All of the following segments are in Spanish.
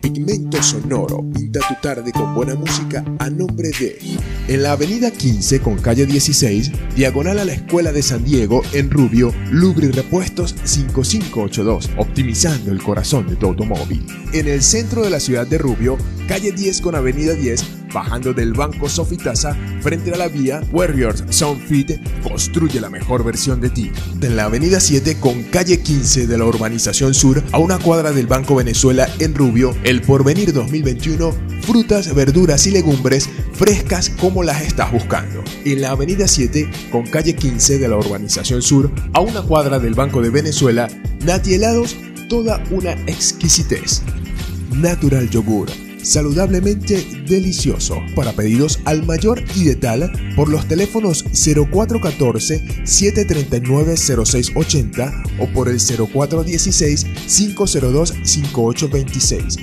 Pigmento Sonoro. Pinta tu tarde con buena música a nombre de. En la avenida 15 con calle 16, diagonal a la Escuela de San Diego, en Rubio, Lubri Repuestos 5582, optimizando el corazón de tu automóvil. En el centro de la ciudad de Rubio, calle 10 con avenida 10, bajando del banco Sofitasa frente a la vía Warriors Soundfit construye la mejor versión de ti. En la avenida 7 con calle 15 de la urbanización sur a una cuadra del Banco Venezuela en Rubio, el Porvenir 2021, frutas, verduras y legumbres frescas como las estás buscando. En la avenida 7 con calle 15 de la urbanización sur a una cuadra del Banco de Venezuela, Nati Helados, toda una exquisitez. Natural Yogur saludablemente delicioso. Para pedidos al mayor y de tal, por los teléfonos 0414-739-0680 o por el 0416-502-5826.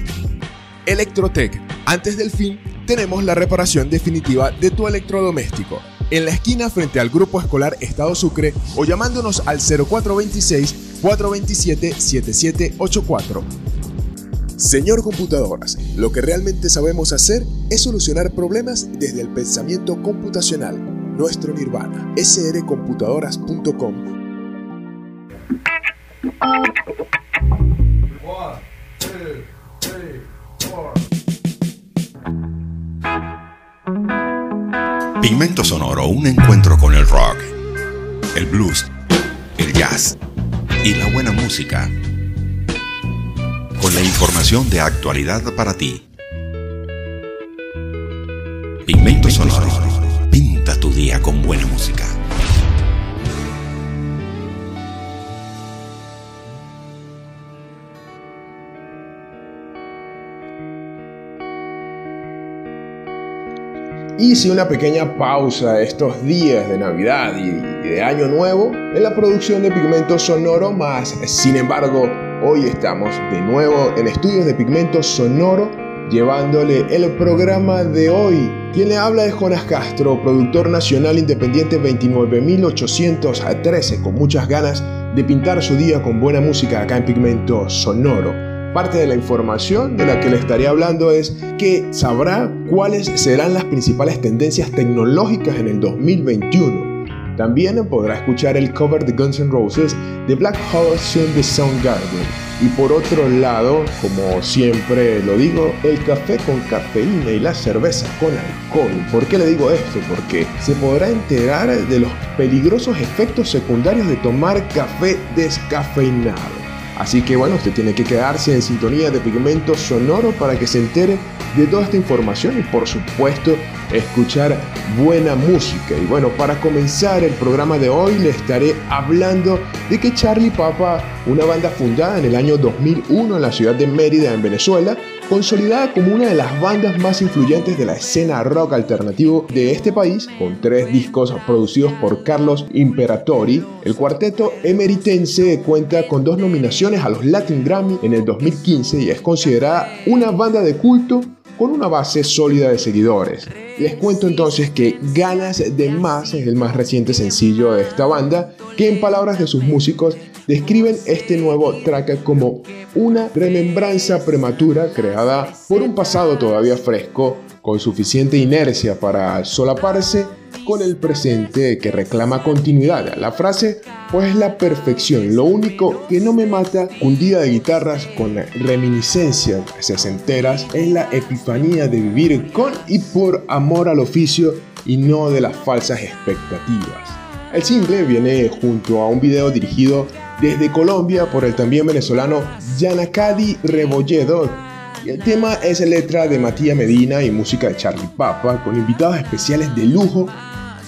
Electrotech. Antes del fin, tenemos la reparación definitiva de tu electrodoméstico. En la esquina frente al Grupo Escolar Estado Sucre o llamándonos al 0426 427 7784. Señor Computadoras, lo que realmente sabemos hacer es solucionar problemas desde el pensamiento computacional. Nuestro nirvana, srcomputadoras.com. Pigmento Sonoro, un encuentro con el rock, el blues, el jazz y la buena música la información de actualidad para ti. Pigmento Sonoro. Pinta tu día con buena música. Hice una pequeña pausa estos días de Navidad y de Año Nuevo en la producción de Pigmento Sonoro, más sin embargo Hoy estamos de nuevo en estudios de pigmento sonoro llevándole el programa de hoy. Quien le habla es Jonas Castro, productor nacional independiente 29813, con muchas ganas de pintar su día con buena música acá en pigmento sonoro. Parte de la información de la que le estaré hablando es que sabrá cuáles serán las principales tendencias tecnológicas en el 2021 también podrá escuchar el cover de Guns N' Roses de Black Hole Soon the Soundgarden. Y por otro lado, como siempre lo digo, el café con cafeína y la cerveza con alcohol. ¿Por qué le digo esto? Porque se podrá enterar de los peligrosos efectos secundarios de tomar café descafeinado. Así que bueno, usted tiene que quedarse en sintonía de pigmento sonoro para que se entere de toda esta información y por supuesto escuchar buena música. Y bueno, para comenzar el programa de hoy le estaré hablando de que Charlie Papa, una banda fundada en el año 2001 en la ciudad de Mérida, en Venezuela, consolidada como una de las bandas más influyentes de la escena rock alternativo de este país, con tres discos producidos por Carlos Imperatori, el cuarteto emeritense cuenta con dos nominaciones a los Latin Grammy en el 2015 y es considerada una banda de culto con una base sólida de seguidores. Les cuento entonces que Ganas de Más es el más reciente sencillo de esta banda, que en palabras de sus músicos describen este nuevo track como una remembranza prematura creada por un pasado todavía fresco, con suficiente inercia para solaparse con el presente que reclama continuidad. La frase pues la perfección, lo único que no me mata, un día de guitarras con reminiscencias sesenteras, es la epifanía de vivir con y por amor al oficio y no de las falsas expectativas. El single viene junto a un video dirigido desde Colombia por el también venezolano Yanacadi Rebolledo. Y el tema es letra de Matías Medina y música de Charlie Papa, con invitados especiales de lujo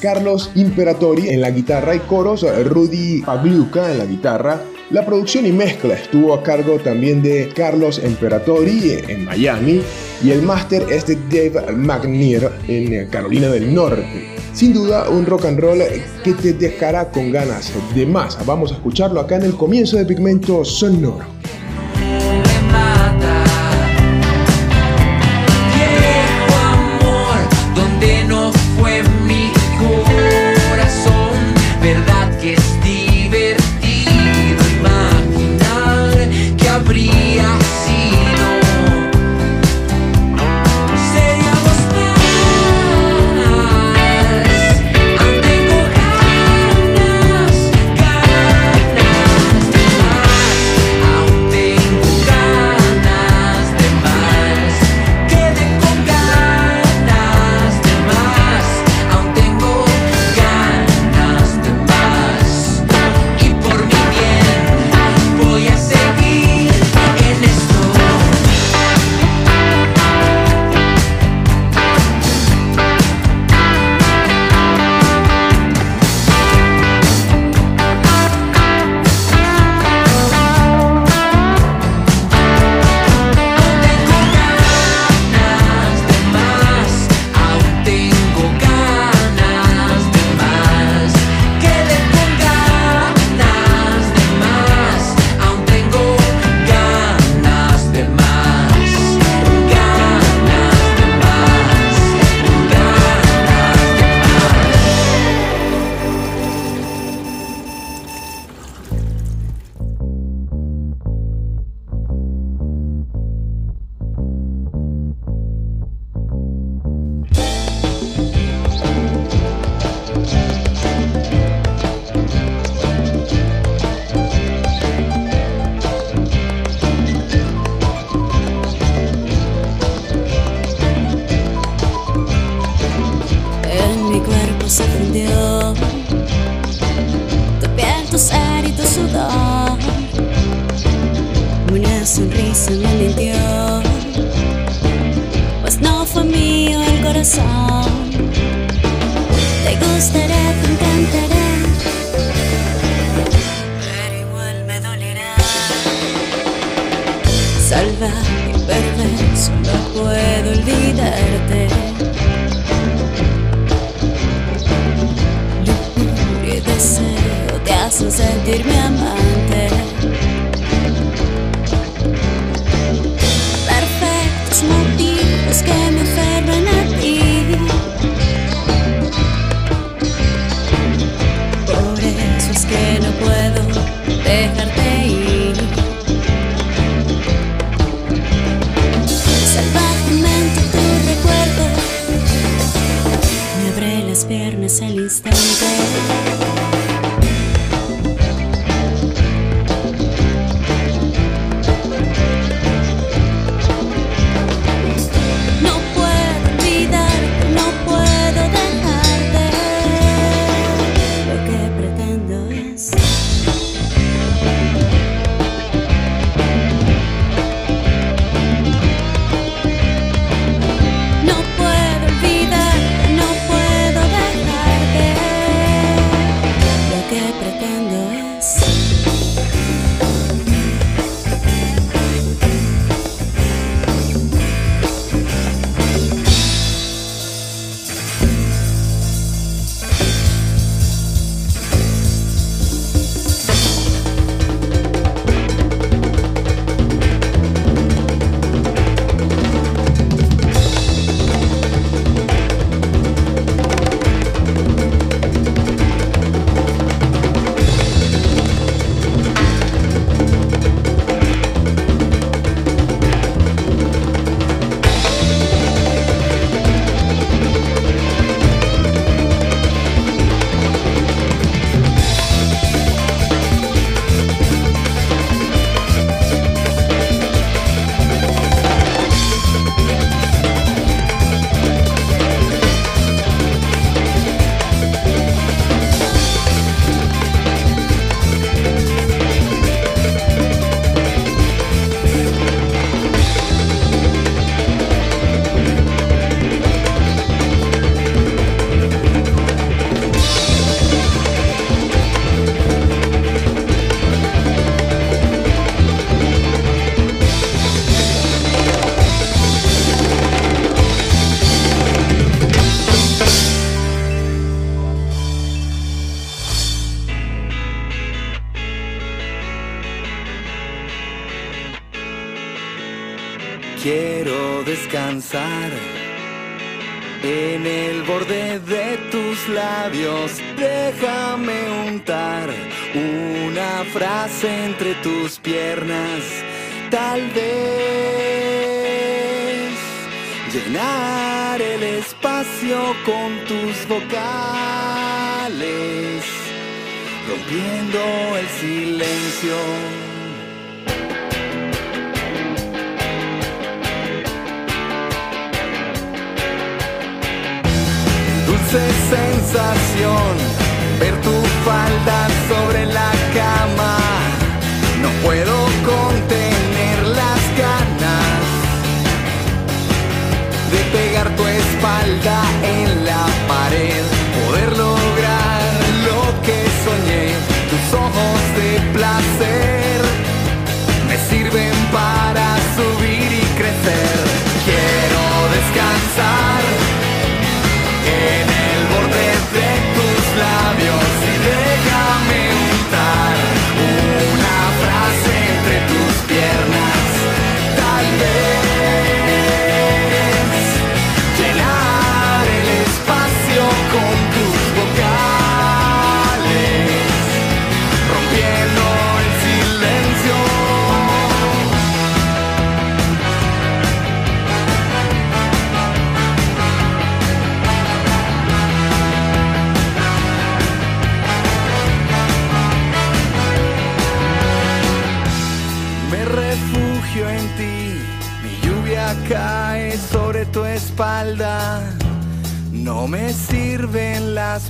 Carlos Imperatori en la guitarra y coros, Rudy Pagliuca en la guitarra. La producción y mezcla estuvo a cargo también de Carlos Imperatori en Miami y el máster es de Dave McNear en Carolina del Norte. Sin duda, un rock and roll que te dejará con ganas de más. Vamos a escucharlo acá en el comienzo de Pigmento Sonoro. nada que perder, solo puedo olvidarte. Lujuria y deseo te hacen sentirme amar. En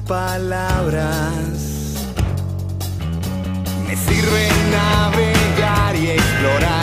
palabras. Me sirve navegar y explorar.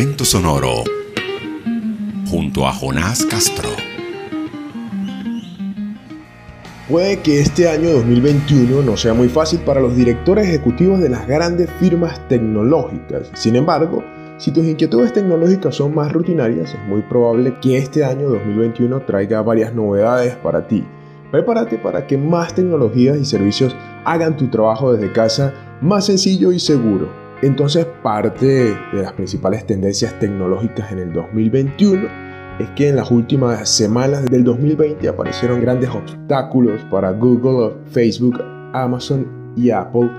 Sonoro junto a Jonás Castro. Puede que este año 2021 no sea muy fácil para los directores ejecutivos de las grandes firmas tecnológicas. Sin embargo, si tus inquietudes tecnológicas son más rutinarias, es muy probable que este año 2021 traiga varias novedades para ti. Prepárate para que más tecnologías y servicios hagan tu trabajo desde casa más sencillo y seguro. Entonces, parte de las principales tendencias tecnológicas en el 2021 es que en las últimas semanas del 2020 aparecieron grandes obstáculos para Google, Facebook, Amazon y Apple.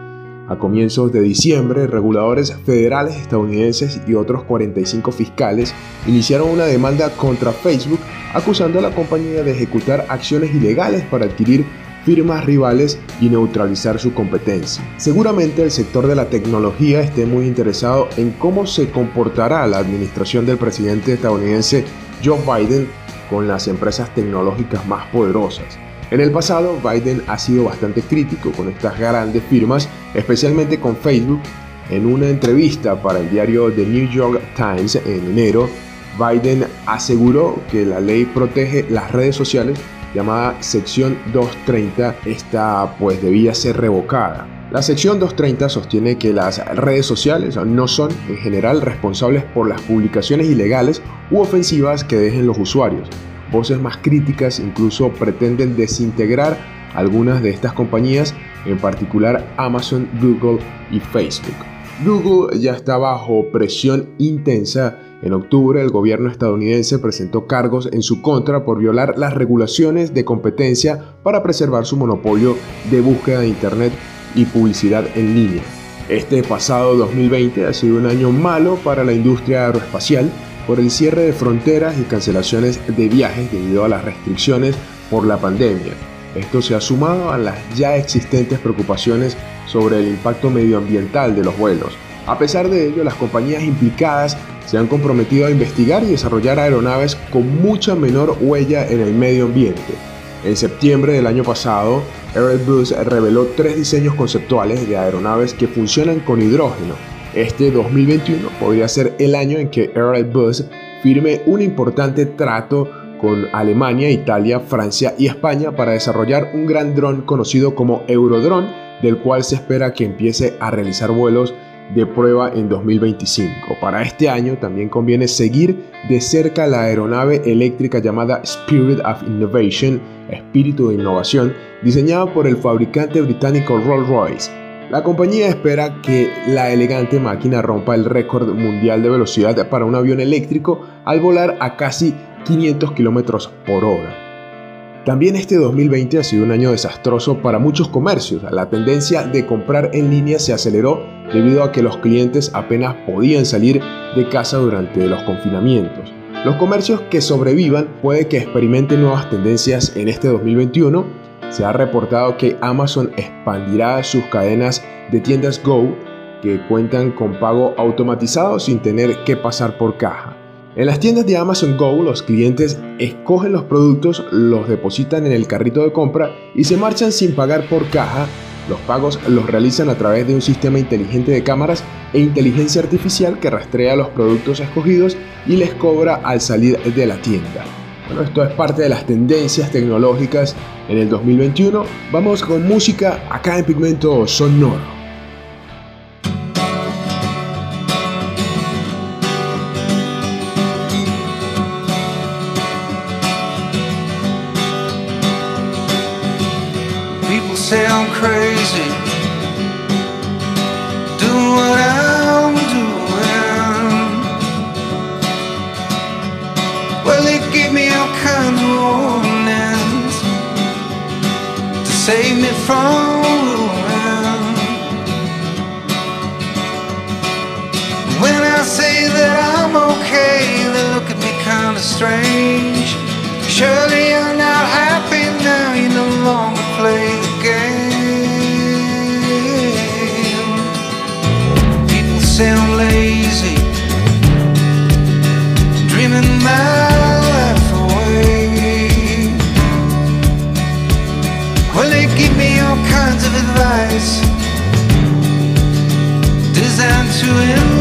A comienzos de diciembre, reguladores federales estadounidenses y otros 45 fiscales iniciaron una demanda contra Facebook acusando a la compañía de ejecutar acciones ilegales para adquirir firmas rivales y neutralizar su competencia. Seguramente el sector de la tecnología esté muy interesado en cómo se comportará la administración del presidente estadounidense Joe Biden con las empresas tecnológicas más poderosas. En el pasado, Biden ha sido bastante crítico con estas grandes firmas, especialmente con Facebook. En una entrevista para el diario The New York Times en enero, Biden aseguró que la ley protege las redes sociales llamada sección 230, esta pues debía ser revocada. La sección 230 sostiene que las redes sociales no son en general responsables por las publicaciones ilegales u ofensivas que dejen los usuarios. Voces más críticas incluso pretenden desintegrar algunas de estas compañías, en particular Amazon, Google y Facebook. Google ya está bajo presión intensa en octubre, el gobierno estadounidense presentó cargos en su contra por violar las regulaciones de competencia para preservar su monopolio de búsqueda de Internet y publicidad en línea. Este pasado 2020 ha sido un año malo para la industria aeroespacial. por el cierre de fronteras y cancelaciones de viajes debido a las restricciones por la pandemia. Esto se ha sumado a las ya existentes preocupaciones sobre el impacto medioambiental de los vuelos. A pesar de ello, las compañías implicadas se han comprometido a investigar y desarrollar aeronaves con mucha menor huella en el medio ambiente. En septiembre del año pasado, Airbus reveló tres diseños conceptuales de aeronaves que funcionan con hidrógeno. Este 2021 podría ser el año en que Airbus firme un importante trato con Alemania, Italia, Francia y España para desarrollar un gran dron conocido como Eurodrone, del cual se espera que empiece a realizar vuelos de prueba en 2025. Para este año también conviene seguir de cerca la aeronave eléctrica llamada Spirit of Innovation, espíritu de innovación, diseñada por el fabricante británico Rolls-Royce. La compañía espera que la elegante máquina rompa el récord mundial de velocidad para un avión eléctrico al volar a casi 500 km por hora. También este 2020 ha sido un año desastroso para muchos comercios. La tendencia de comprar en línea se aceleró debido a que los clientes apenas podían salir de casa durante los confinamientos. Los comercios que sobrevivan puede que experimenten nuevas tendencias en este 2021. Se ha reportado que Amazon expandirá sus cadenas de tiendas Go que cuentan con pago automatizado sin tener que pasar por caja. En las tiendas de Amazon Go los clientes escogen los productos, los depositan en el carrito de compra y se marchan sin pagar por caja. Los pagos los realizan a través de un sistema inteligente de cámaras e inteligencia artificial que rastrea los productos escogidos y les cobra al salir de la tienda. Bueno, esto es parte de las tendencias tecnológicas en el 2021. Vamos con música acá en Pigmento Sonoro. Save me from ruin. When I say that I'm okay, they look at me kind of strange. Surely you're not happy now, you no longer play the game. People say I'm lazy, dreaming my kinds of advice. Designed to enlighten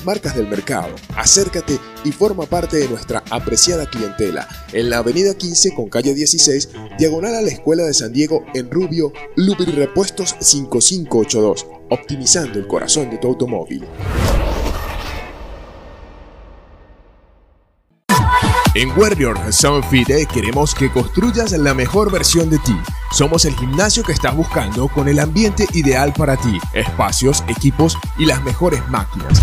marcas del mercado. Acércate y forma parte de nuestra apreciada clientela en la avenida 15 con calle 16, diagonal a la Escuela de San Diego en Rubio, Lubrirepuestos 5582, optimizando el corazón de tu automóvil. En Warrior Sound Fit eh, queremos que construyas la mejor versión de ti. Somos el gimnasio que estás buscando con el ambiente ideal para ti, espacios, equipos y las mejores máquinas.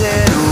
dancing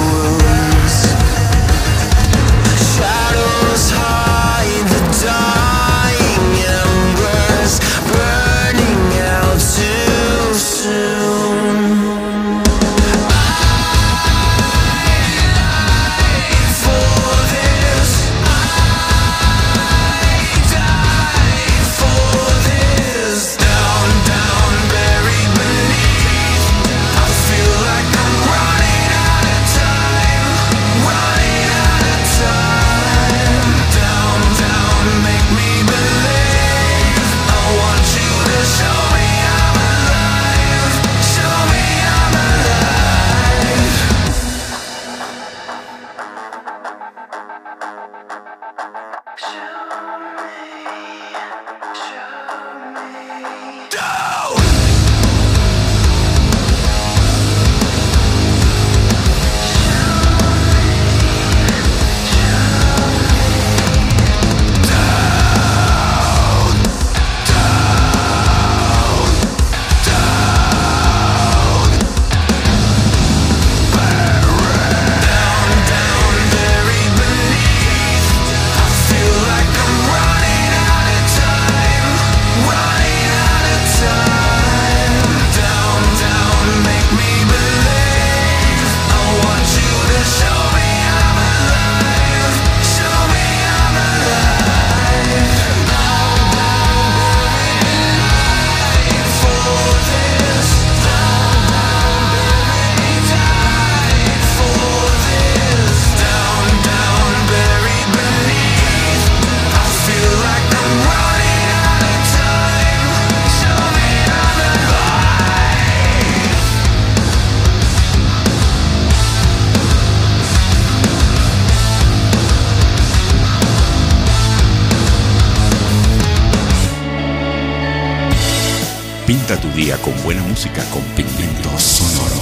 con pigmento sonoro.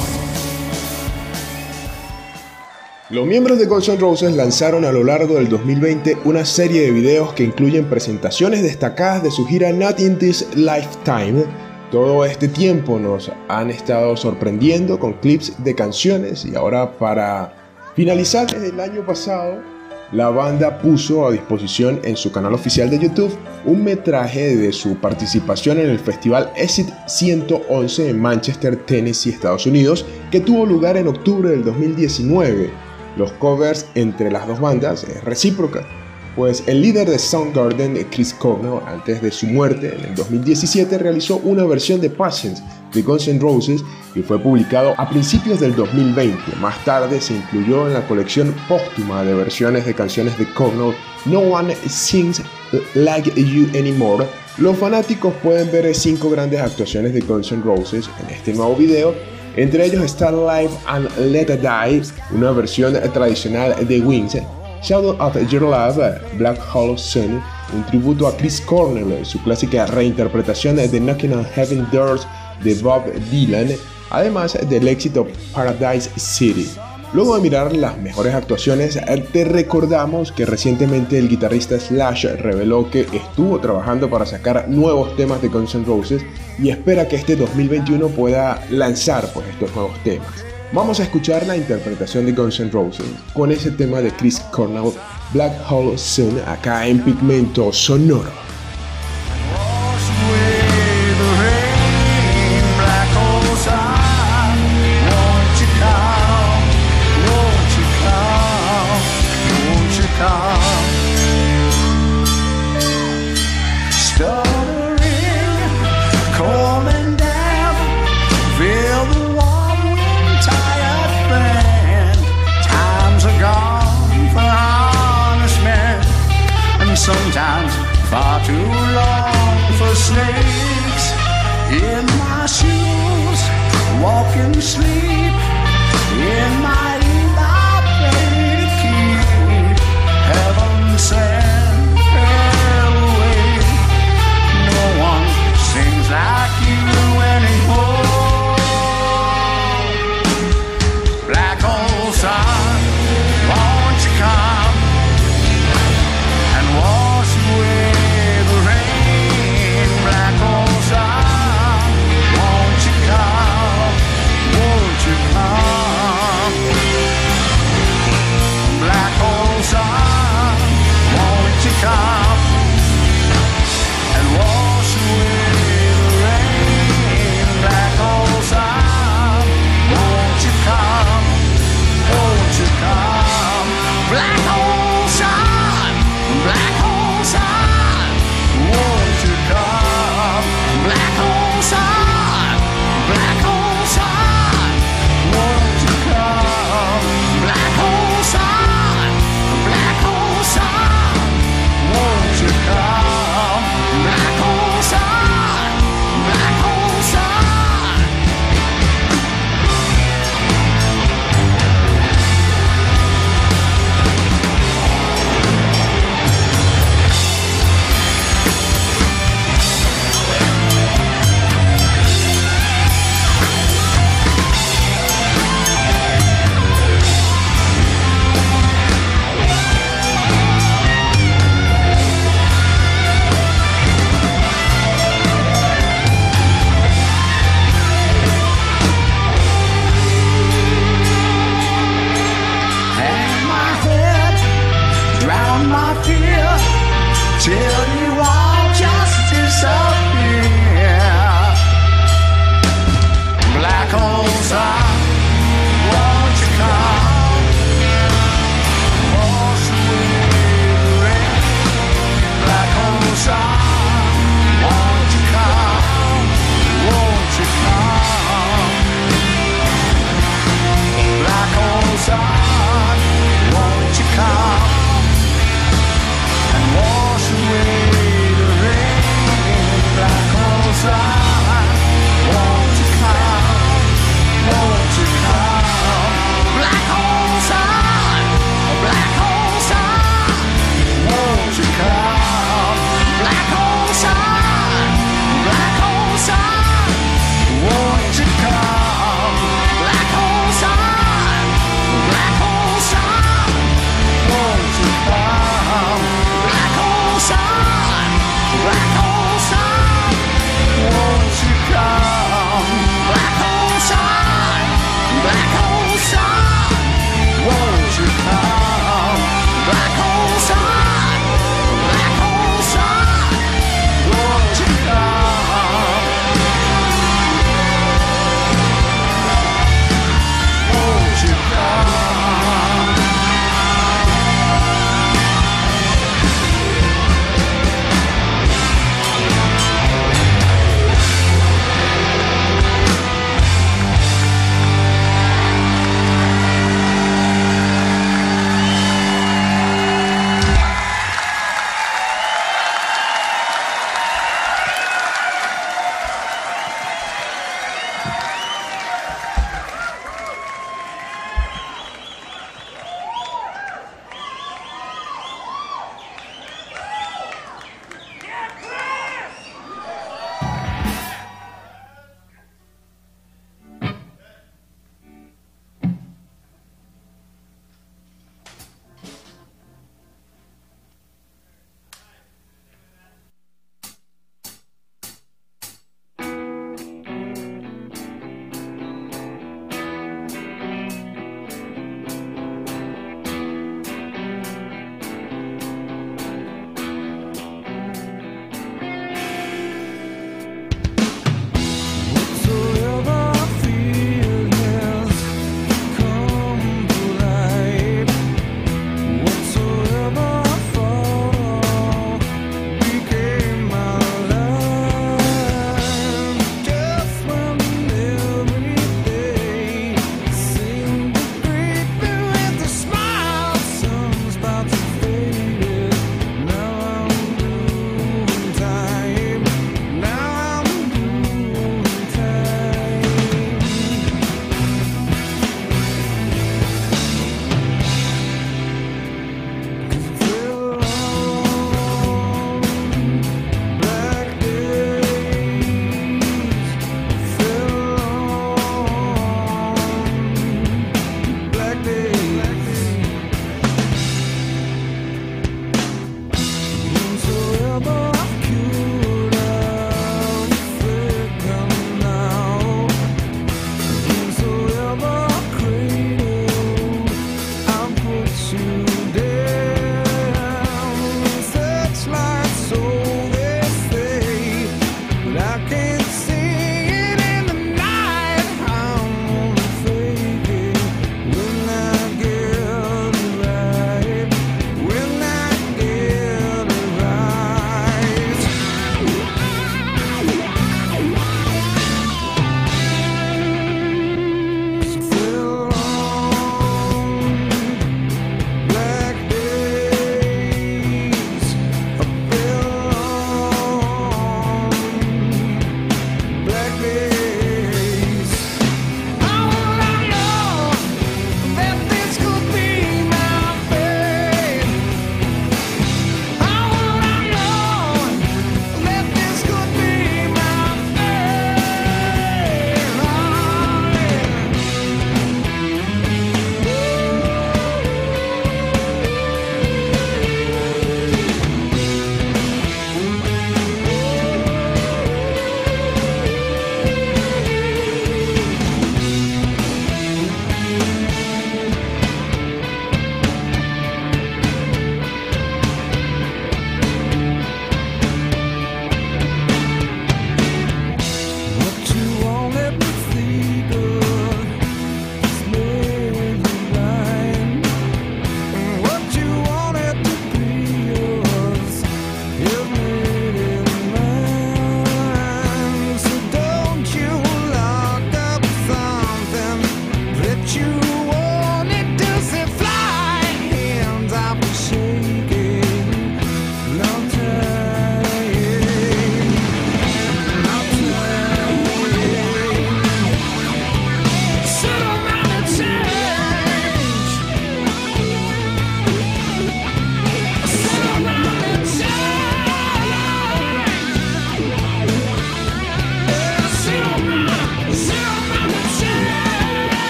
Los miembros de Guns N' Roses lanzaron a lo largo del 2020 una serie de videos que incluyen presentaciones destacadas de su gira Not in This Lifetime. Todo este tiempo nos han estado sorprendiendo con clips de canciones y ahora para finalizar desde el año pasado la banda puso a disposición en su canal oficial de YouTube un metraje de su participación en el festival Exit 111 en Manchester, Tennessee, Estados Unidos, que tuvo lugar en octubre del 2019. Los covers entre las dos bandas es recíproca, pues el líder de Soundgarden, Chris Cornell, antes de su muerte en el 2017 realizó una versión de Patience de Guns N' Roses y fue publicado a principios del 2020. Más tarde se incluyó en la colección póstuma de versiones de canciones de Cornell No One Sings Like You Anymore. Los fanáticos pueden ver cinco grandes actuaciones de Guns N' Roses en este nuevo video entre ellos está Live and Let It Die, una versión tradicional de Wings, Shadow of Your Love, Black Hole Sun, un tributo a Chris Cornell, su clásica reinterpretación de Knocking on Heaven Doors de Bob Dylan, además del éxito Paradise City. Luego de mirar las mejores actuaciones, te recordamos que recientemente el guitarrista Slash reveló que estuvo trabajando para sacar nuevos temas de Guns N' Roses y espera que este 2021 pueda lanzar pues, estos nuevos temas. Vamos a escuchar la interpretación de Guns N' Roses con ese tema de Chris Cornell, Black Hole Sun, acá en Pigmento Sonoro.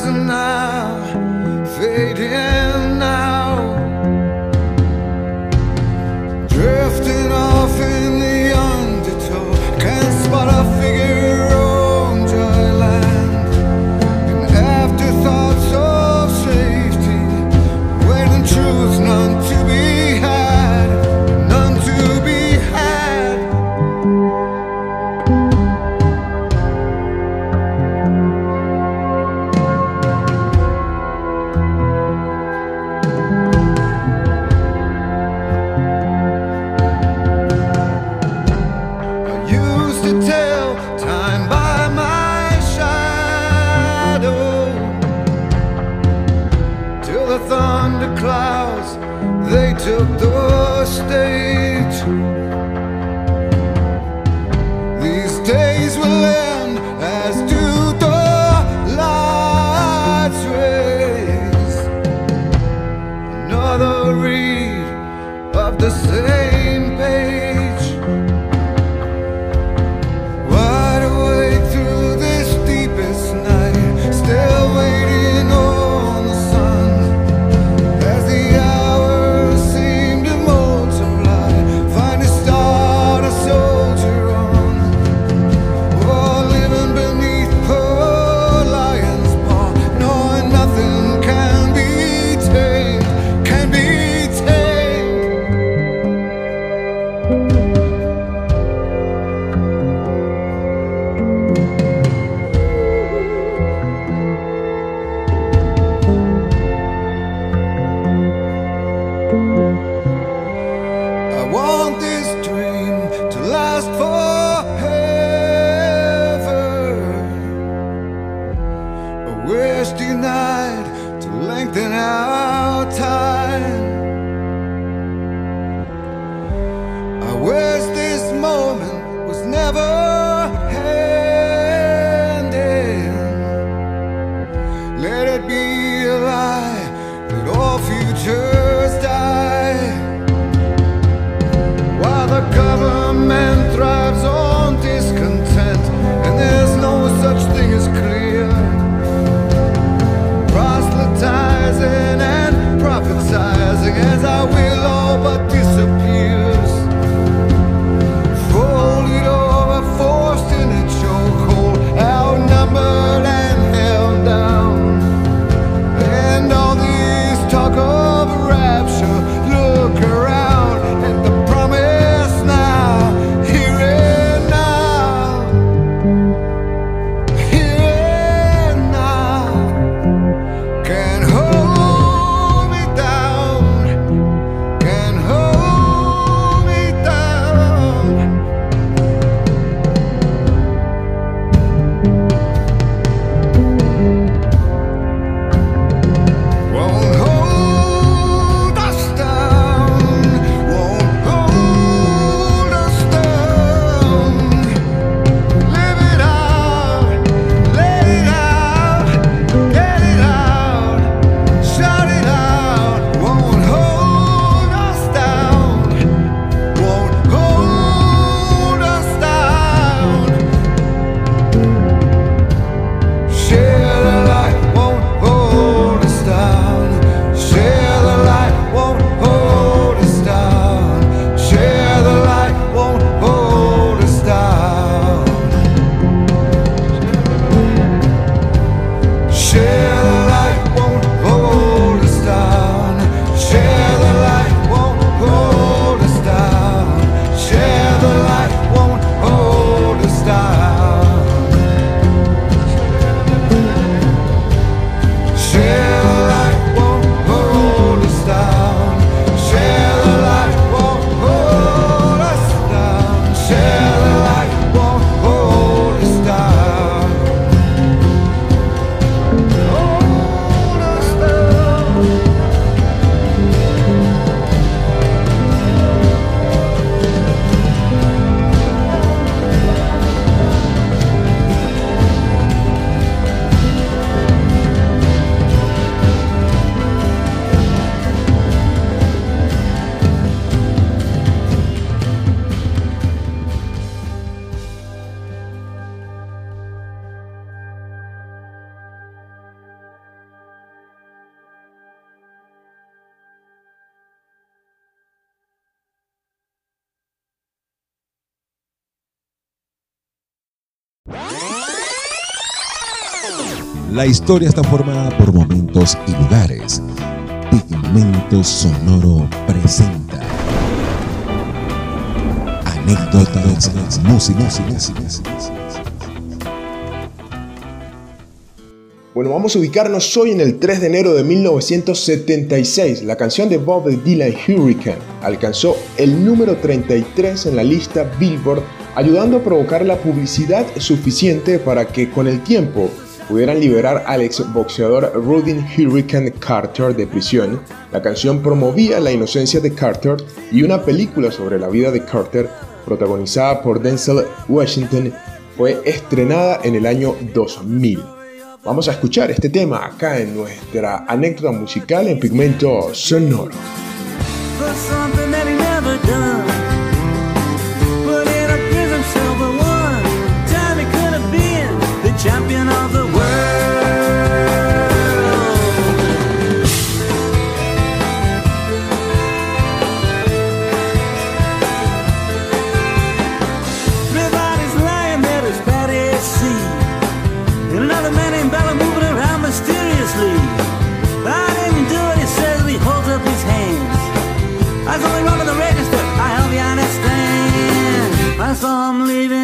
Rising now, fading La historia está formada por momentos y lugares. Pigmento Sonoro presenta anécdotas, Bueno, vamos a ubicarnos hoy en el 3 de enero de 1976. La canción de Bob Dylan Hurricane alcanzó el número 33 en la lista Billboard, ayudando a provocar la publicidad suficiente para que con el tiempo pudieran liberar al exboxeador Rudy Hurricane Carter de prisión. La canción promovía la inocencia de Carter y una película sobre la vida de Carter, protagonizada por Denzel Washington, fue estrenada en el año 2000. Vamos a escuchar este tema acá en nuestra anécdota musical en pigmento sonoro.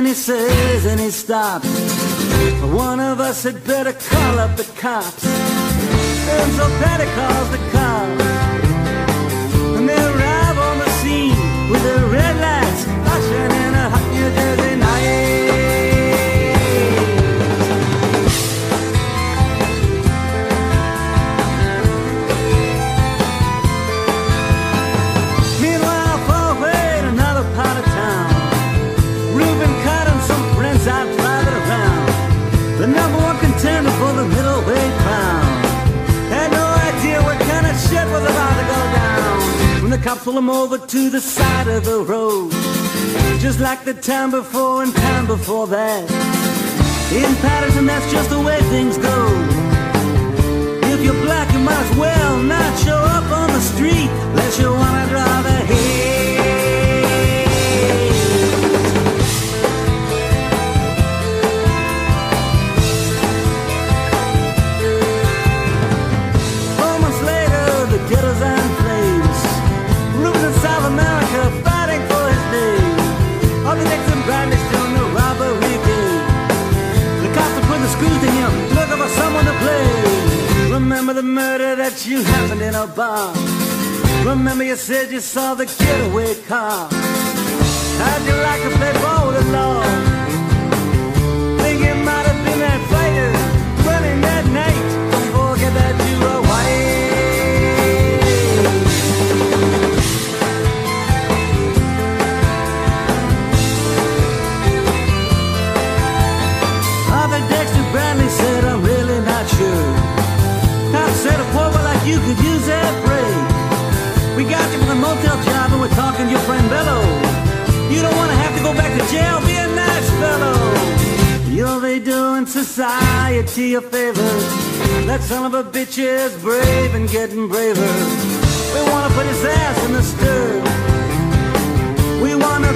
Leaving, he says, and he stops. One of us had better call up the cops. And so Patty calls the cops. And they arrive on the scene with their red lights flashing in a hot New Jersey down. When the cops pulled him over to the side of the road. Just like the time before and time before that. In Patterson, that's just the way things go. If you're black, you might as well not show up on the street unless you wanna draw the that you happened in a bar. Remember you said you saw the getaway car. How'd you like to play ball with the law? Think it might have been that fighter you could use that break. We got you for the motel job and we're talking to your friend Bello. You don't want to have to go back to jail, be a nice fellow. You'll be doing society a favor. That son of a bitch is brave and getting braver. We want to put his ass in the stir. We want to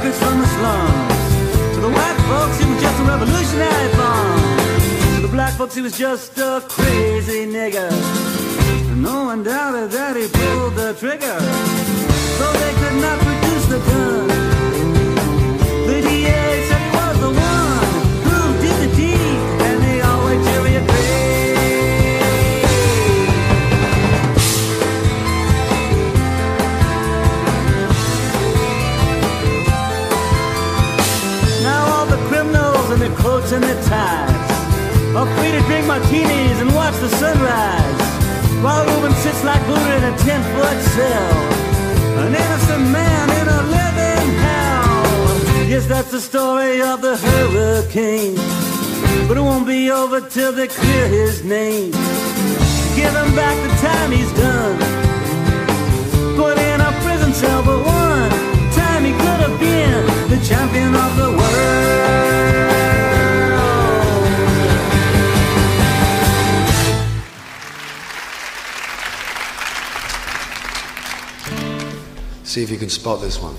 witnesses from the slums. To the white folks, he was just a revolutionary bomb. To the black folks, he was just a crazy nigger. And no one doubted that he pulled the trigger. So they could not produce the gun. The DA coats and their free to drink martinis and watch the sunrise. While Reuben sits like Buddha in a ten-foot cell, an innocent man in a living hell. Yes, that's the story of the hurricane. But it won't be over till they clear his name. Give him back the time he's done. See if you can spot this one.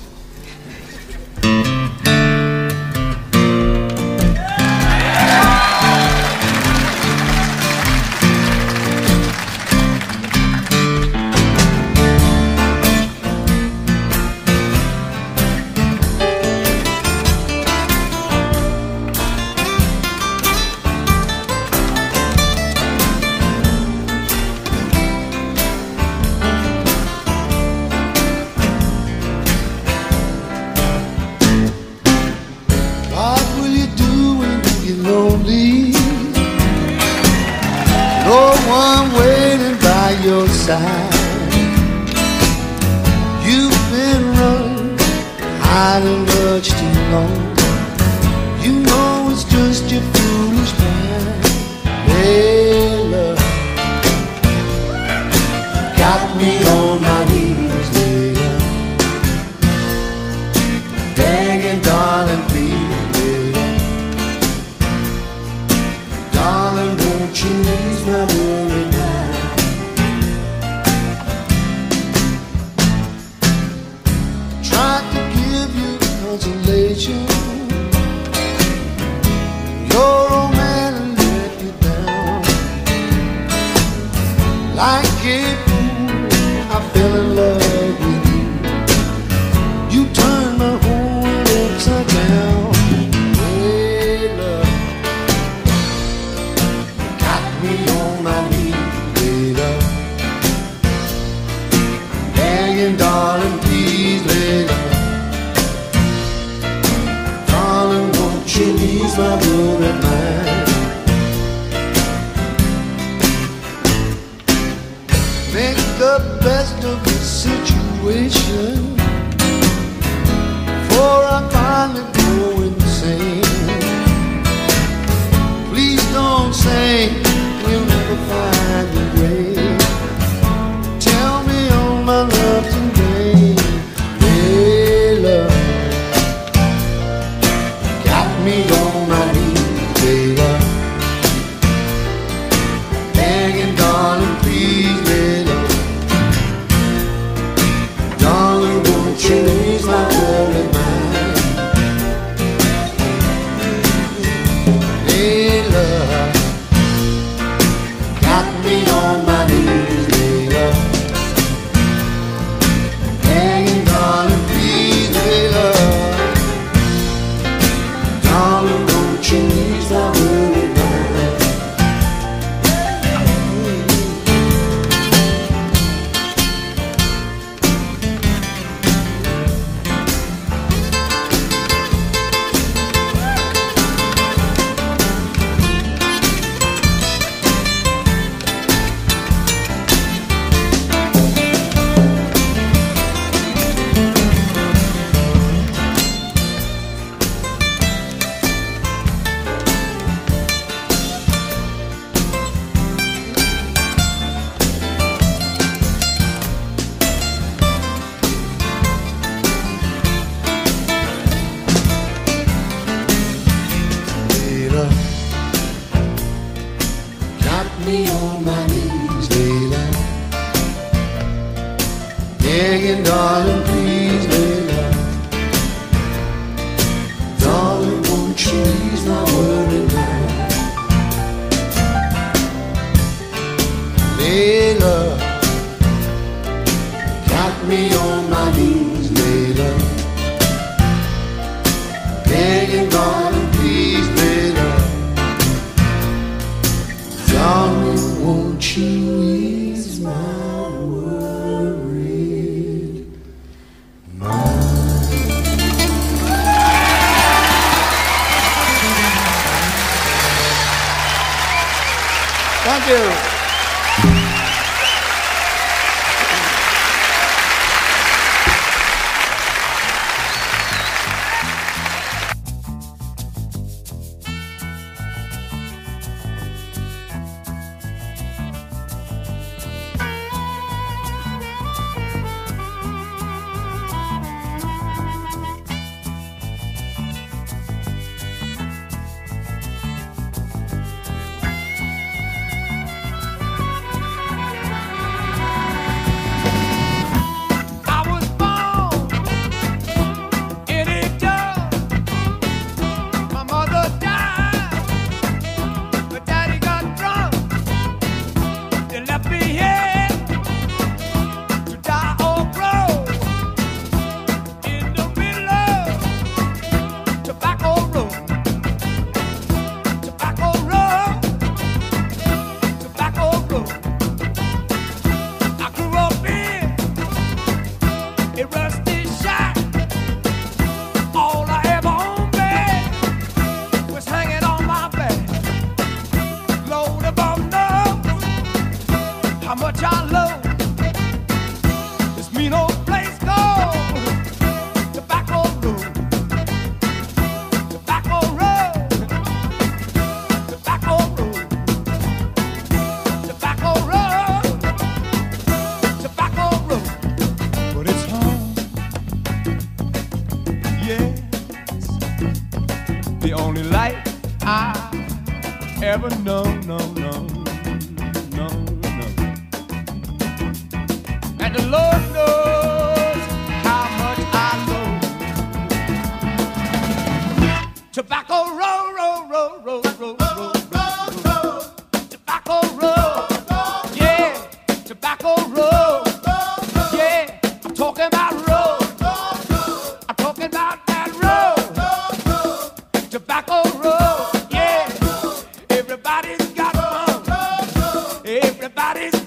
Everybody's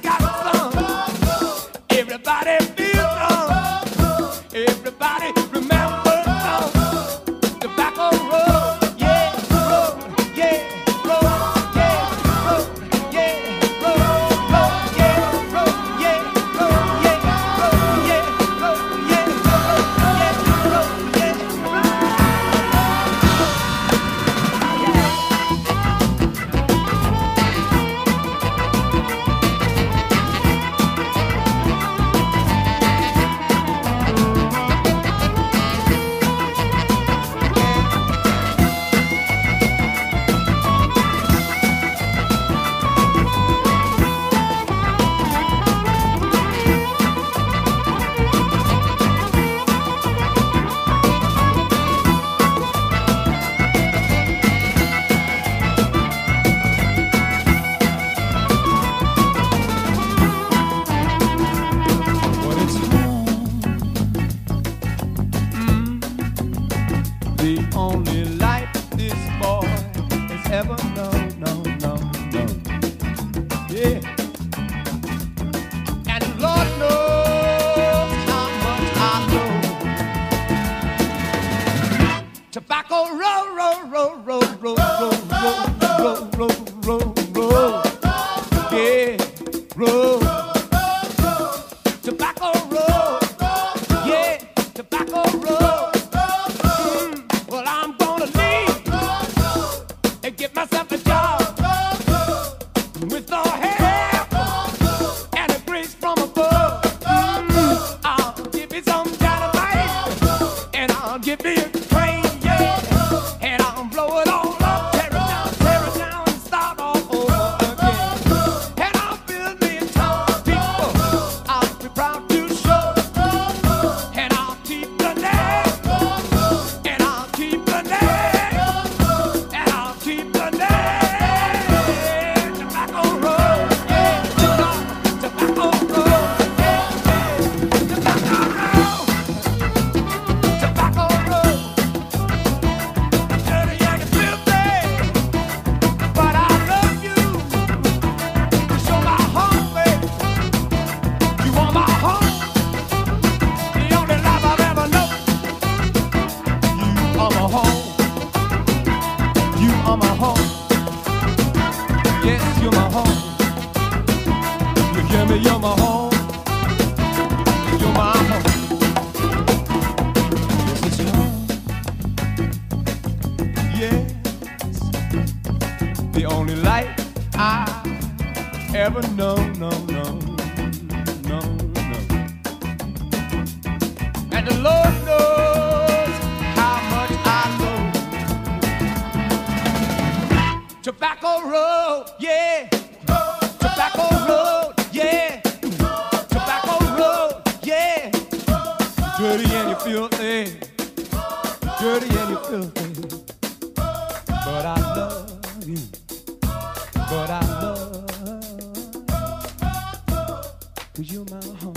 Cause you're my home.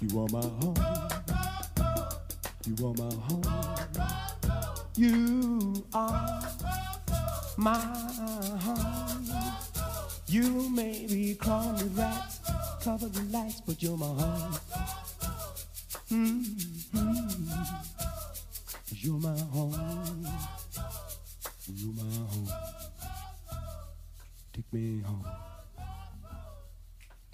You are my home. You are my home. You are my home. You may be crawling rats, cover the lights, but you're my home. Mm.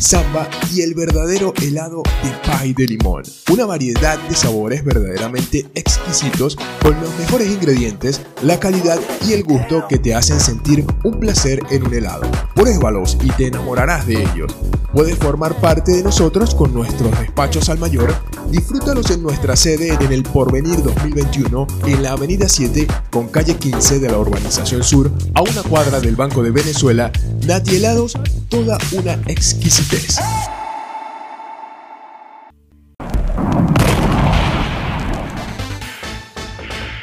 samba y el verdadero helado de pie de limón. Una variedad de sabores verdaderamente exquisitos con los mejores ingredientes, la calidad y el gusto que te hacen sentir un placer en un helado. Pruébalos y te enamorarás de ellos. Puedes formar parte de nosotros con nuestros despachos al mayor. Disfrútalos en nuestra sede en el Porvenir 2021 en la Avenida 7 con calle 15 de la Urbanización Sur a una cuadra del Banco de Venezuela. Nati Helados, toda una exquisitez.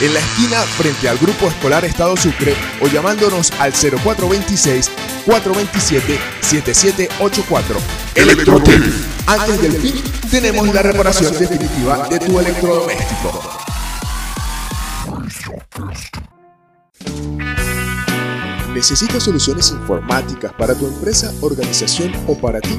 en la esquina frente al Grupo Escolar Estado Sucre o llamándonos al 0426-427-7784. Electrotec. Antes del fin, tenemos la reparación definitiva de tu electrodoméstico. ¿Necesitas soluciones informáticas para tu empresa, organización o para ti?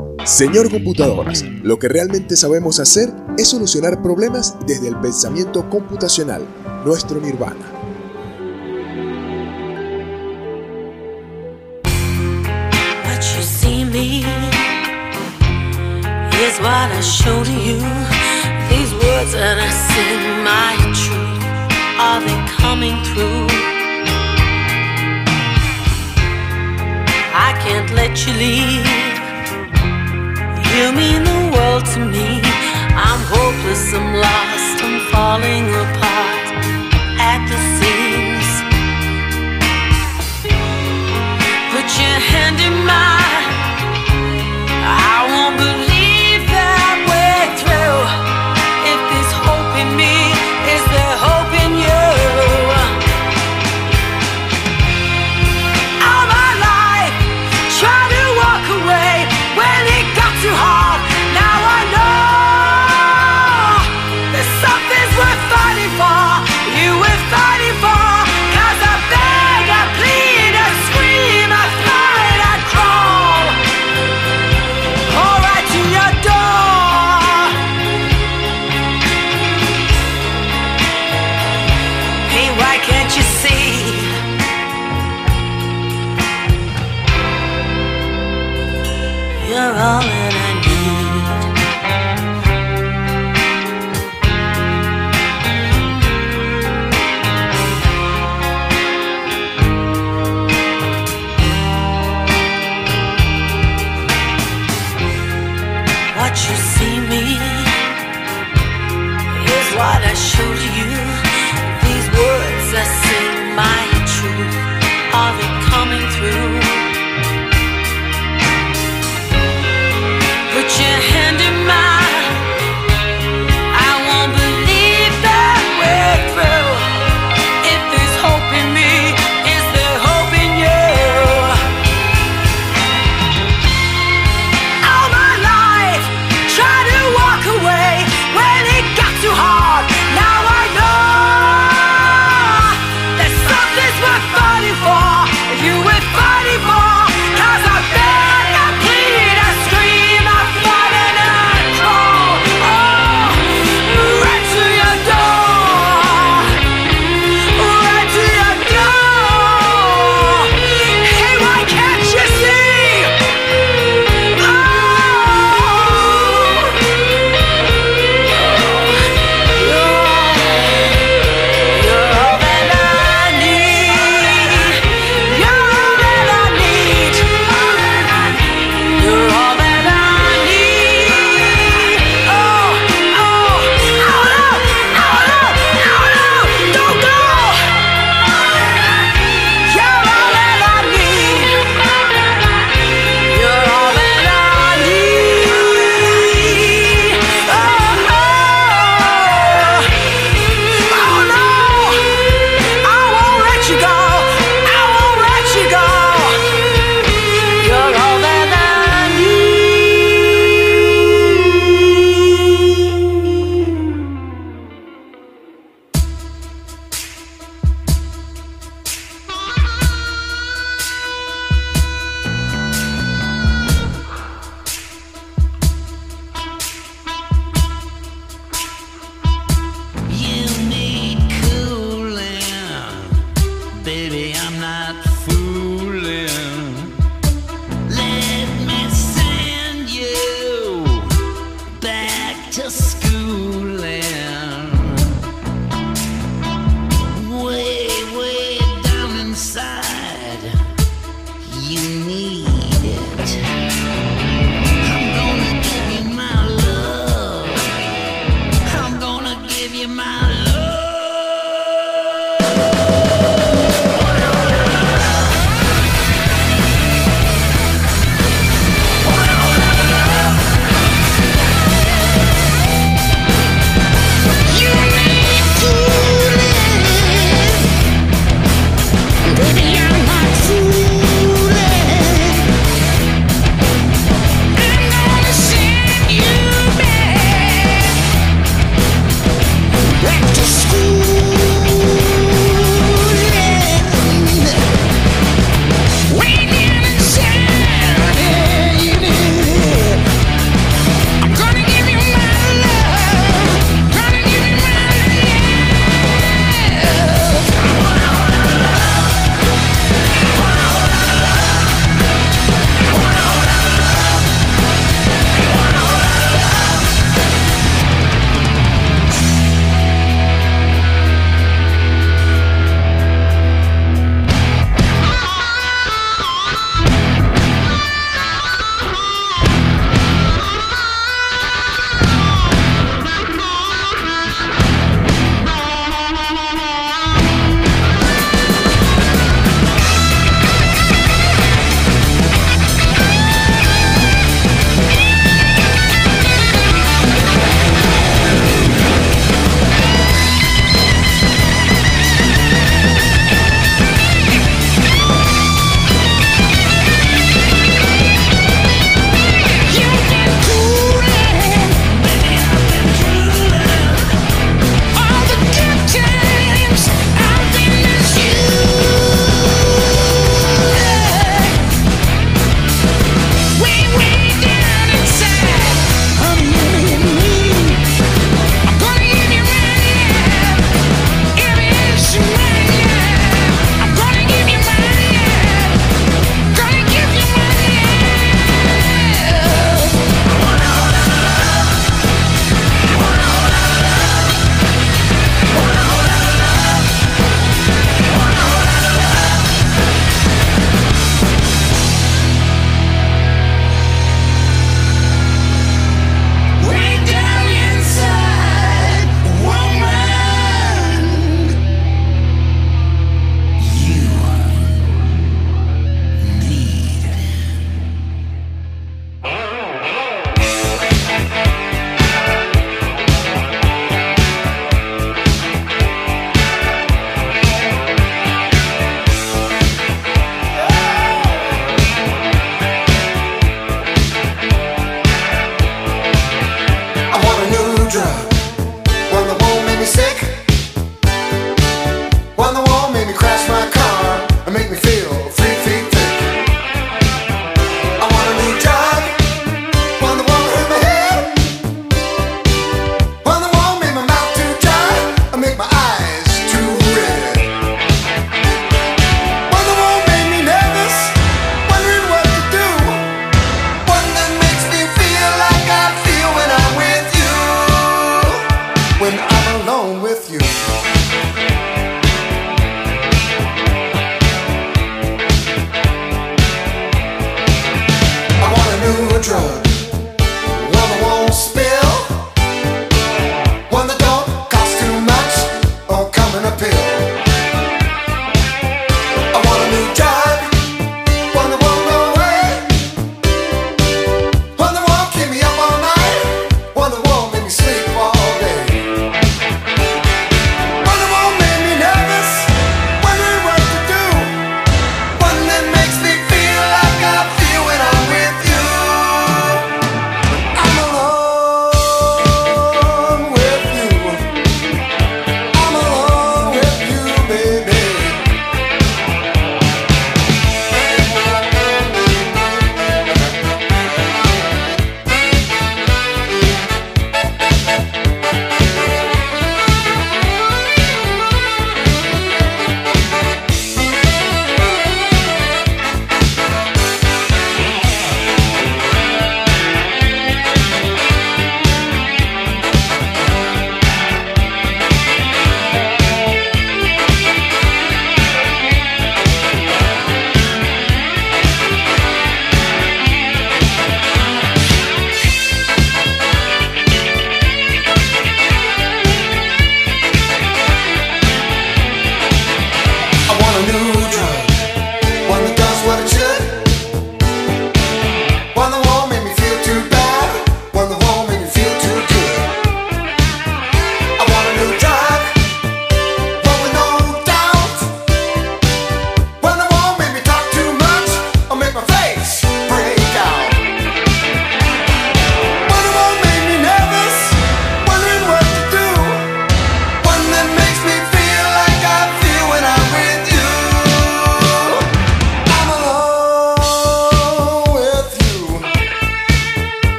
Señor Computadoras, lo que realmente sabemos hacer es solucionar problemas desde el pensamiento computacional, nuestro nirvana. I can't let you leave. You mean the world to me. I'm hopeless, I'm lost, I'm falling apart at the seams. Put your hand in mine.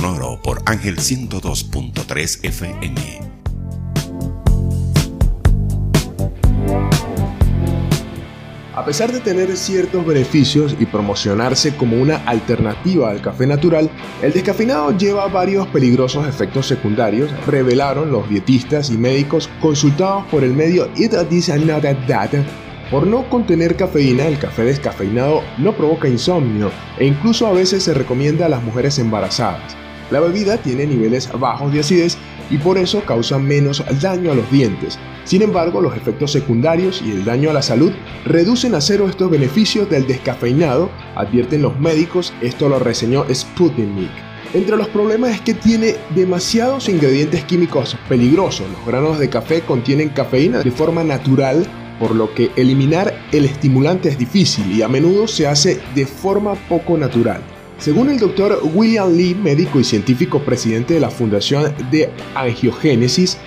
Sonoro por Ángel 102.3 FM. A pesar de tener ciertos beneficios y promocionarse como una alternativa al café natural, el descafeinado lleva varios peligrosos efectos secundarios, revelaron los dietistas y médicos consultados por el medio It This Another Data. Por no contener cafeína, el café descafeinado no provoca insomnio e incluso a veces se recomienda a las mujeres embarazadas. La bebida tiene niveles bajos de acidez y por eso causa menos daño a los dientes. Sin embargo, los efectos secundarios y el daño a la salud reducen a cero estos beneficios del descafeinado, advierten los médicos, esto lo reseñó Sputnik. Entre los problemas es que tiene demasiados ingredientes químicos peligrosos. Los granos de café contienen cafeína de forma natural, por lo que eliminar el estimulante es difícil y a menudo se hace de forma poco natural. Según el doctor William Lee, médico y científico presidente de la Fundación de Angiogénesis,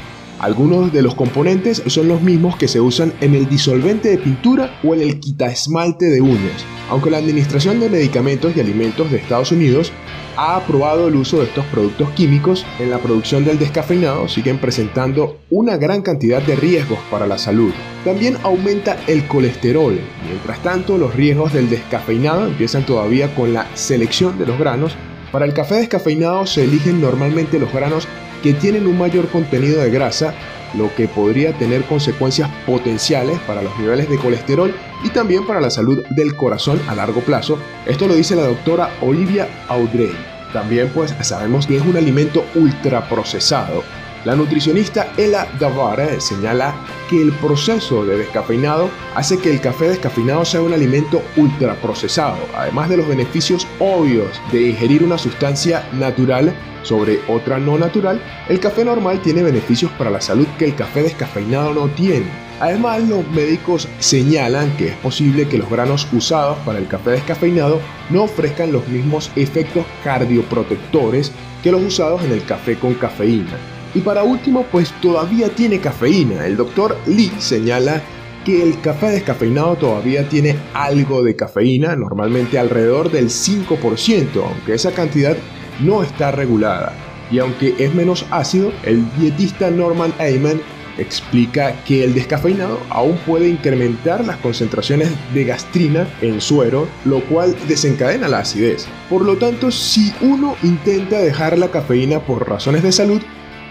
algunos de los componentes son los mismos que se usan en el disolvente de pintura o en el quitaesmalte de uñas, aunque la Administración de Medicamentos y Alimentos de Estados Unidos ha aprobado el uso de estos productos químicos en la producción del descafeinado, siguen presentando una gran cantidad de riesgos para la salud. También aumenta el colesterol. Mientras tanto, los riesgos del descafeinado empiezan todavía con la selección de los granos. Para el café descafeinado se eligen normalmente los granos que tienen un mayor contenido de grasa, lo que podría tener consecuencias potenciales para los niveles de colesterol y también para la salud del corazón a largo plazo. Esto lo dice la doctora Olivia Audrey. También pues sabemos que es un alimento ultraprocesado. La nutricionista Ella Davara señala que el proceso de descafeinado hace que el café descafeinado sea un alimento ultraprocesado, además de los beneficios obvios de ingerir una sustancia natural sobre otra no natural, el café normal tiene beneficios para la salud que el café descafeinado no tiene. Además, los médicos señalan que es posible que los granos usados para el café descafeinado no ofrezcan los mismos efectos cardioprotectores que los usados en el café con cafeína. Y para último, pues todavía tiene cafeína. El doctor Lee señala que el café descafeinado todavía tiene algo de cafeína, normalmente alrededor del 5%, aunque esa cantidad no está regulada. Y aunque es menos ácido, el dietista Norman Ayman explica que el descafeinado aún puede incrementar las concentraciones de gastrina en suero, lo cual desencadena la acidez. Por lo tanto, si uno intenta dejar la cafeína por razones de salud,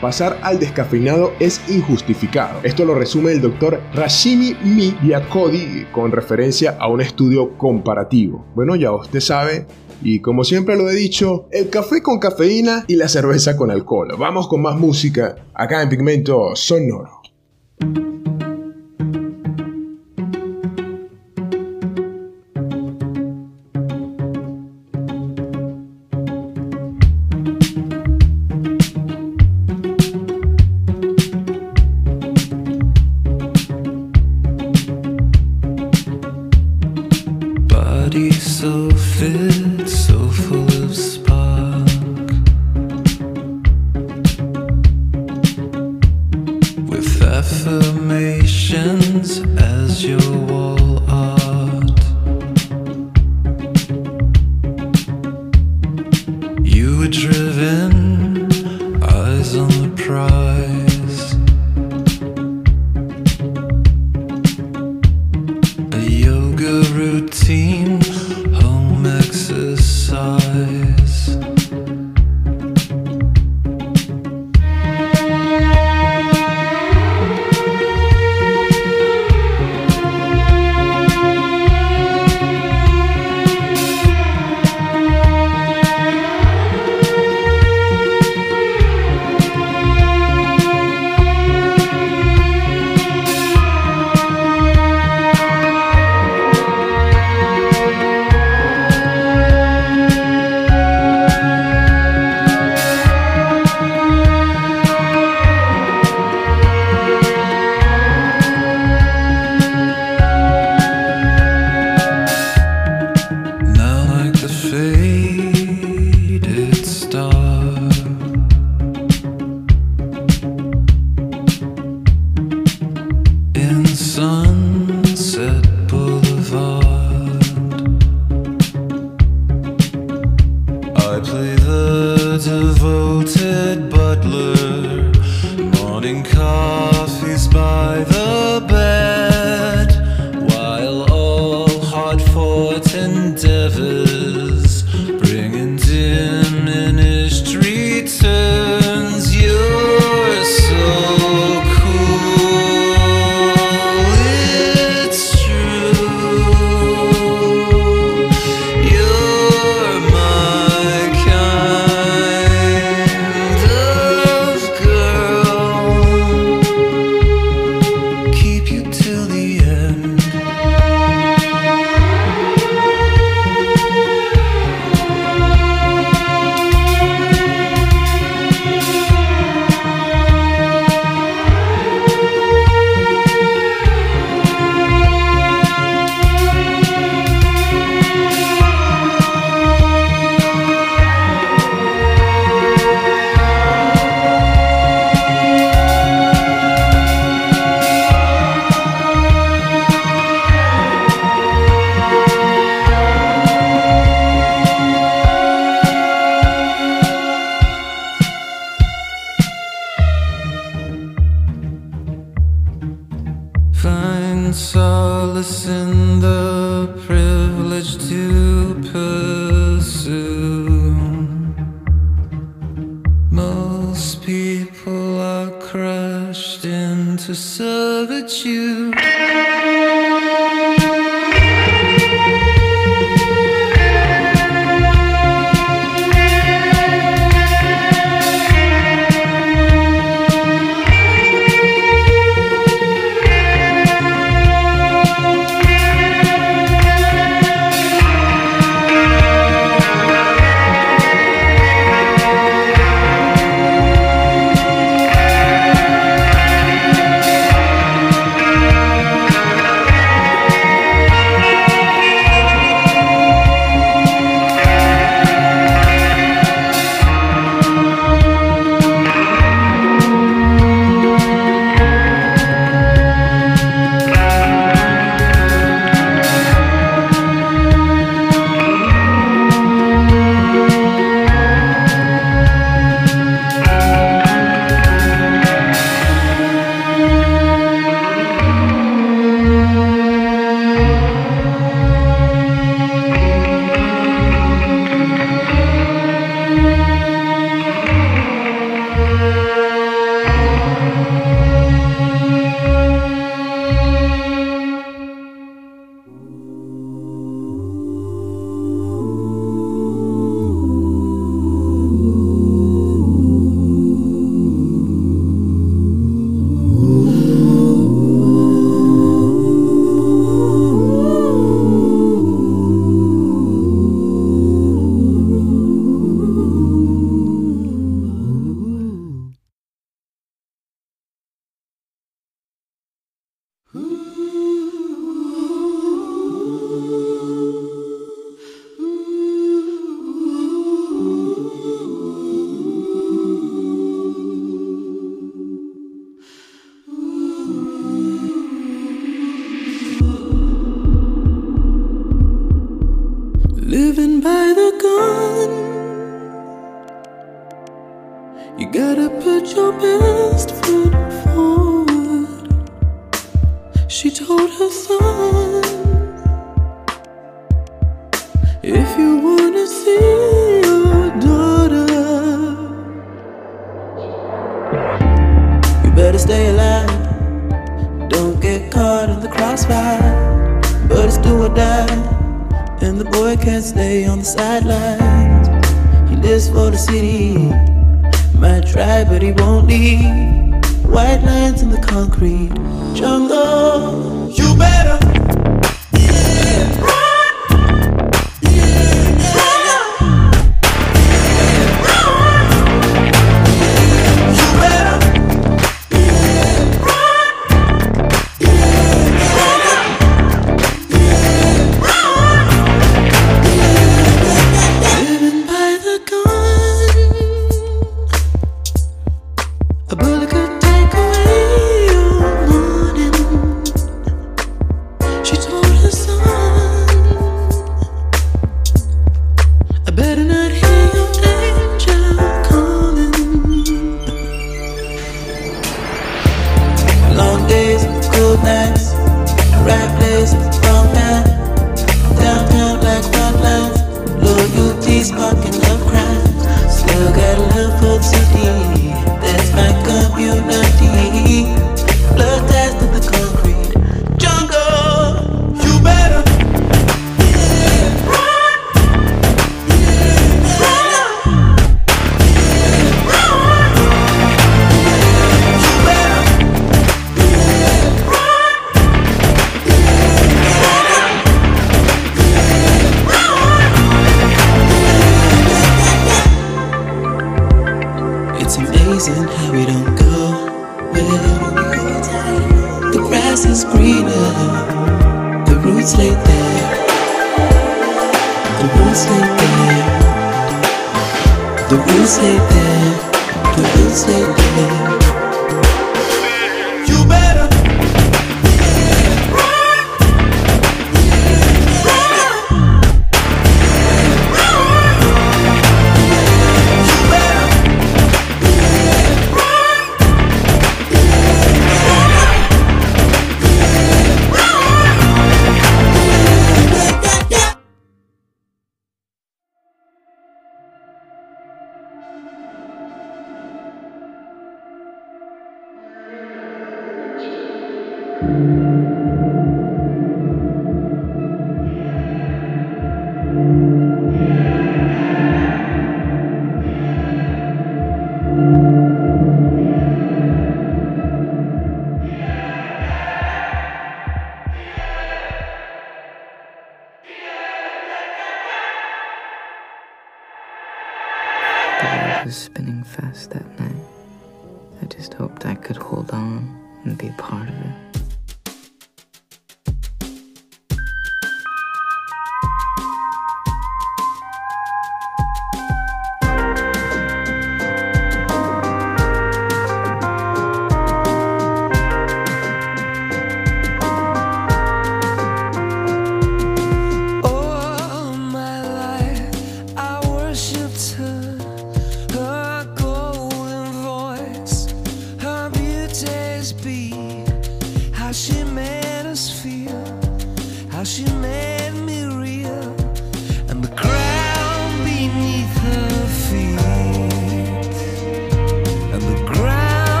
pasar al descafeinado es injustificado. Esto lo resume el doctor Rashimi Mi Diakodi con referencia a un estudio comparativo. Bueno, ya usted sabe y como siempre lo he dicho, el café con cafeína y la cerveza con alcohol. Vamos con más música acá en Pigmento Sonoro.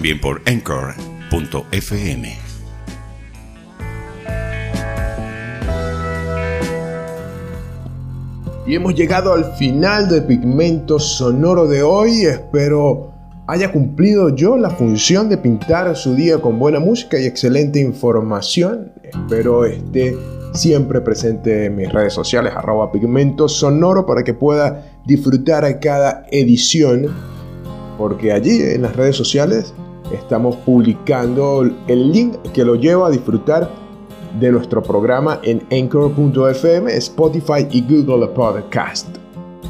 También por Anchor.fm. Y hemos llegado al final del pigmento sonoro de hoy. Espero haya cumplido yo la función de pintar su día con buena música y excelente información. Espero esté siempre presente en mis redes sociales, arroba pigmento sonoro, para que pueda disfrutar cada edición. Porque allí en las redes sociales estamos publicando el link que lo lleva a disfrutar de nuestro programa en Anchor.fm, Spotify y Google Podcast.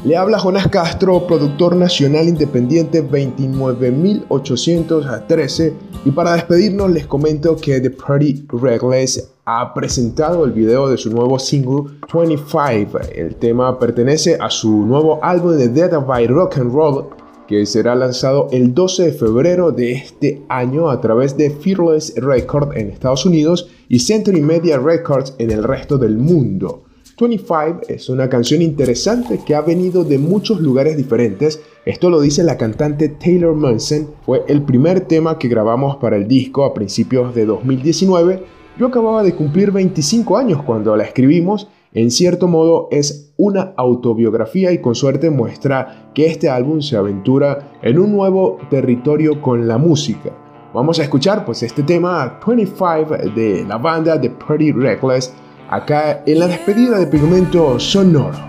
Le habla Jonás Castro, productor nacional independiente 29813 y para despedirnos les comento que The Party Reckless ha presentado el video de su nuevo single 25. El tema pertenece a su nuevo álbum de Dead by Rock and Roll que será lanzado el 12 de febrero de este año a través de Fearless Records en Estados Unidos y Century Media Records en el resto del mundo. 25 es una canción interesante que ha venido de muchos lugares diferentes. Esto lo dice la cantante Taylor Munson. Fue el primer tema que grabamos para el disco a principios de 2019. Yo acababa de cumplir 25 años cuando la escribimos en cierto modo es una autobiografía y con suerte muestra que este álbum se aventura en un nuevo territorio con la música. Vamos a escuchar pues este tema 25 de la banda de Pretty Reckless acá en la despedida de Pigmento Sonoro.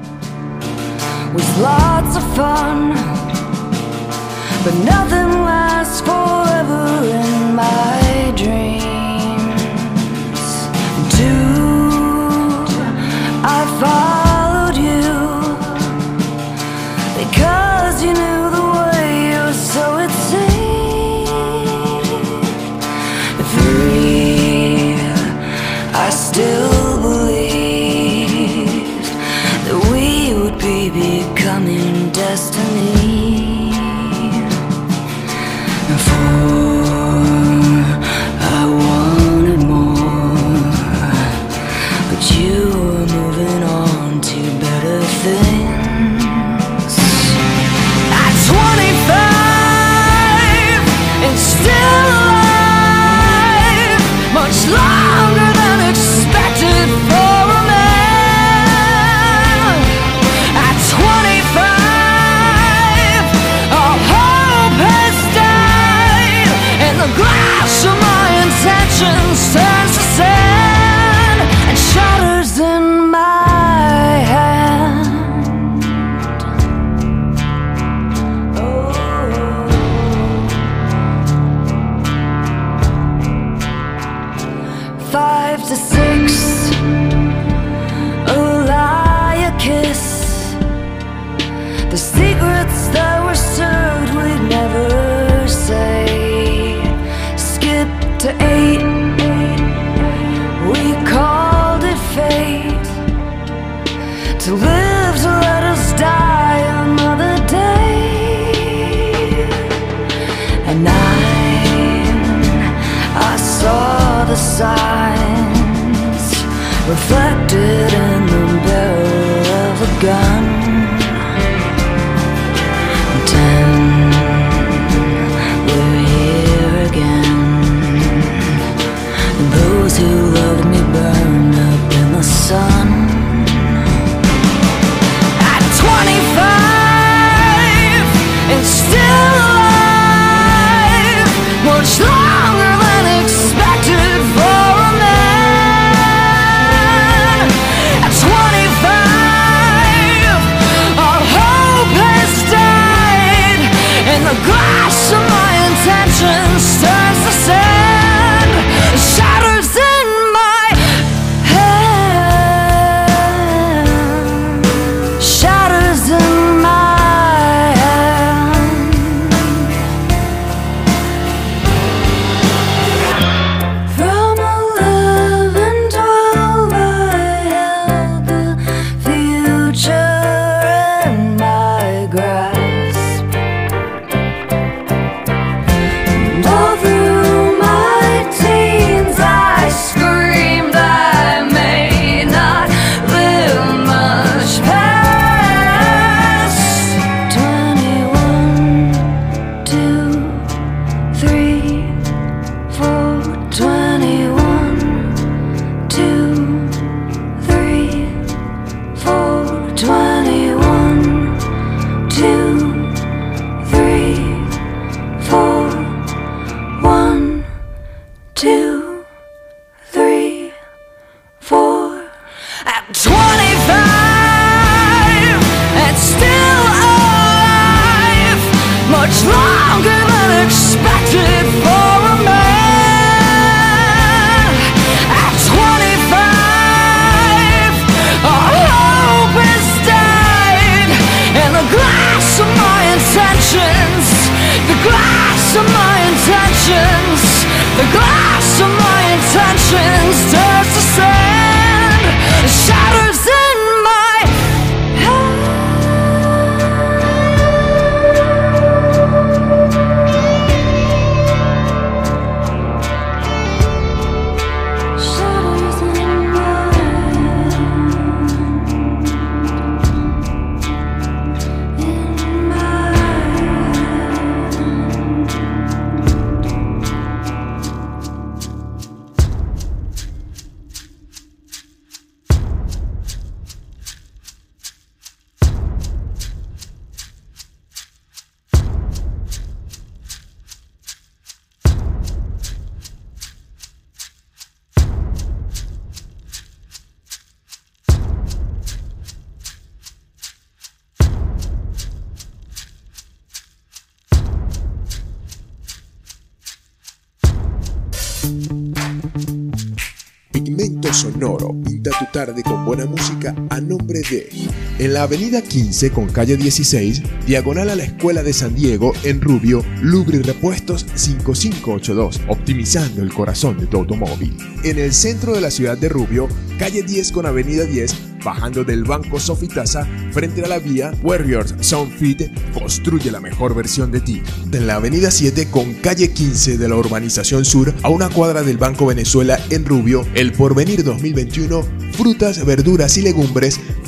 Avenida 15 con calle 16, diagonal a la Escuela de San Diego, en Rubio, Lubri Repuestos 5582, optimizando el corazón de tu automóvil. En el centro de la ciudad de Rubio, calle 10 con avenida 10, bajando del Banco Sofitasa, frente a la vía Warriors Soundfit, construye la mejor versión de ti. En la avenida 7 con calle 15 de la urbanización sur, a una cuadra del Banco Venezuela en Rubio, el Porvenir 2021, frutas, verduras y legumbres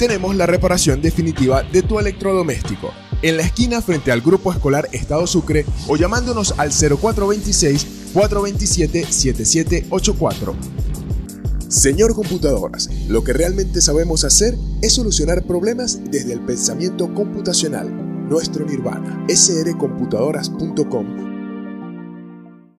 tenemos la reparación definitiva de tu electrodoméstico. En la esquina frente al Grupo Escolar Estado Sucre o llamándonos al 0426 427 7784. Señor Computadoras, lo que realmente sabemos hacer es solucionar problemas desde el pensamiento computacional. Nuestro Nirvana, srcomputadoras.com